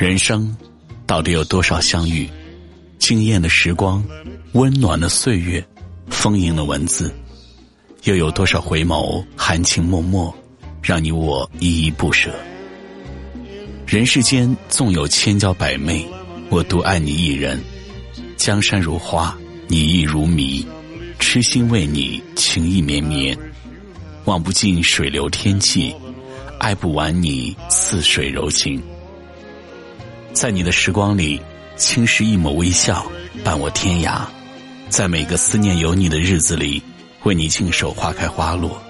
人生到底有多少相遇？惊艳的时光，温暖的岁月，丰盈的文字，又有多少回眸，含情脉脉？让你我依依不舍。人世间纵有千娇百媚，我独爱你一人。江山如画，你亦如迷，痴心为你，情意绵绵。望不尽水流天际，爱不完你似水柔情。在你的时光里，轻拾一抹微笑，伴我天涯。在每个思念有你的日子里，为你静守花开花落。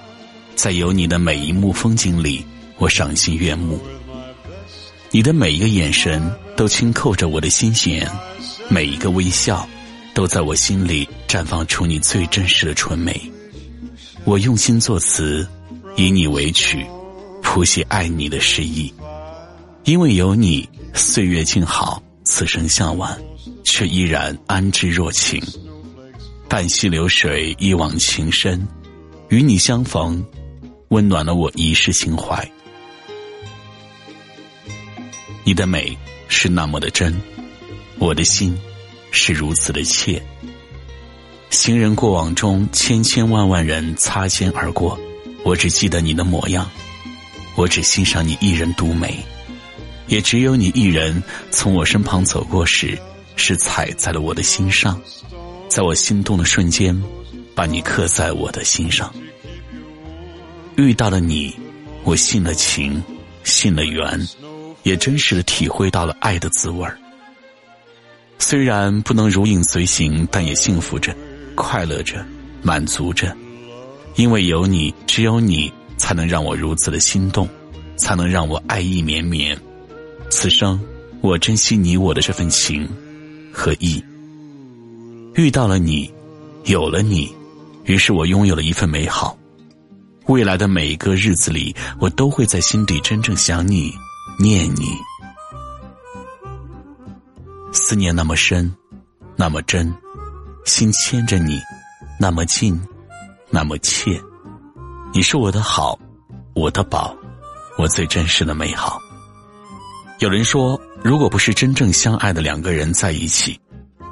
在有你的每一幕风景里，我赏心悦目。你的每一个眼神都轻扣着我的心弦，每一个微笑都在我心里绽放出你最真实的纯美。我用心作词，以你为曲，谱写爱你的诗意。因为有你，岁月静好，此生向晚，却依然安之若情。半溪流水，一往情深，与你相逢。温暖了我一世情怀，你的美是那么的真，我的心是如此的切。行人过往中，千千万万人擦肩而过，我只记得你的模样，我只欣赏你一人独美，也只有你一人从我身旁走过时，是踩在了我的心上，在我心动的瞬间，把你刻在我的心上。遇到了你，我信了情，信了缘，也真实的体会到了爱的滋味儿。虽然不能如影随形，但也幸福着，快乐着，满足着。因为有你，只有你，才能让我如此的心动，才能让我爱意绵绵。此生，我珍惜你我的这份情和意。遇到了你，有了你，于是我拥有了一份美好。未来的每一个日子里，我都会在心底真正想你、念你。思念那么深，那么真，心牵着你，那么近，那么切。你是我的好，我的宝，我最真实的美好。有人说，如果不是真正相爱的两个人在一起，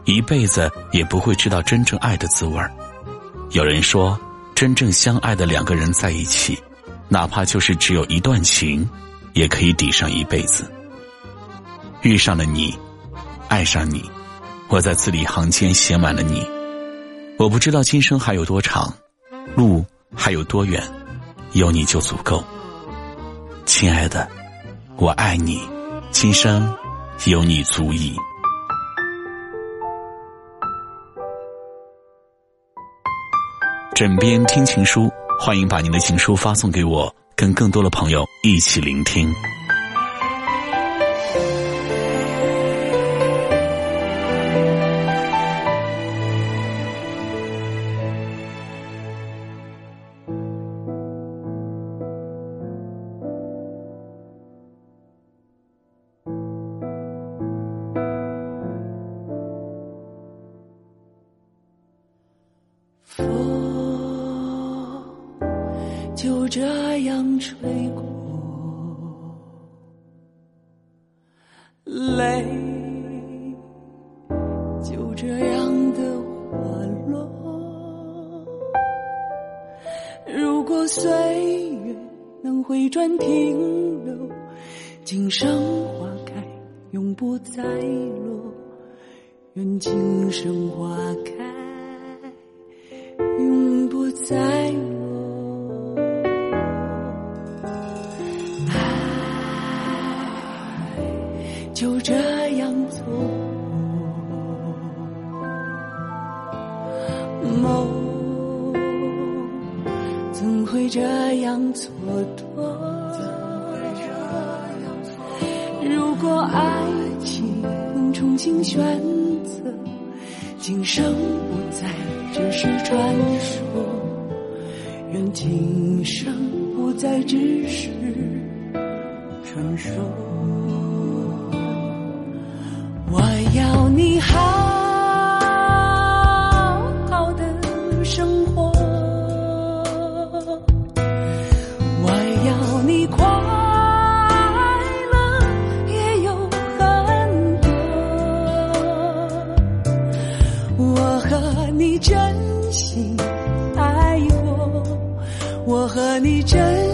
一辈子也不会知道真正爱的滋味儿。有人说。真正相爱的两个人在一起，哪怕就是只有一段情，也可以抵上一辈子。遇上了你，爱上你，我在字里行间写满了你。我不知道今生还有多长，路还有多远，有你就足够。亲爱的，我爱你，今生有你足矣。枕边听情书，欢迎把您的情书发送给我，跟更多的朋友一起聆听。就这样吹过，泪就这样的滑落。如果岁月能回转停留，今生花开永不再落。愿今生花开永不再落。就这样错过，梦怎会这样蹉跎？如果爱情能重新选择，今生不再只是传说。愿今生不再只是传说。你真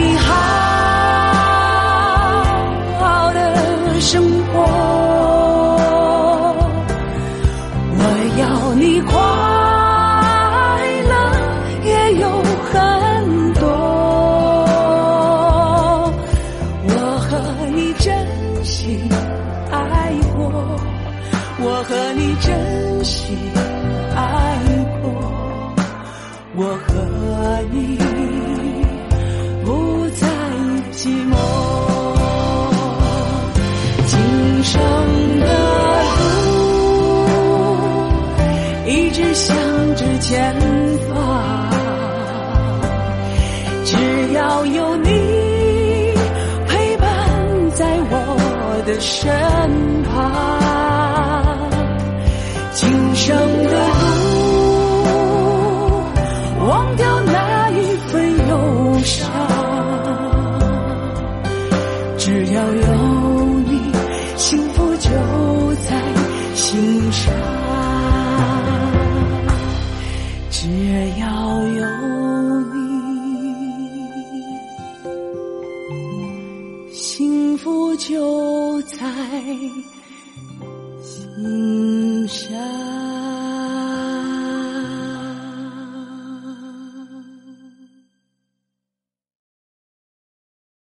你还。要有你陪伴在我的身旁。幸福就在心。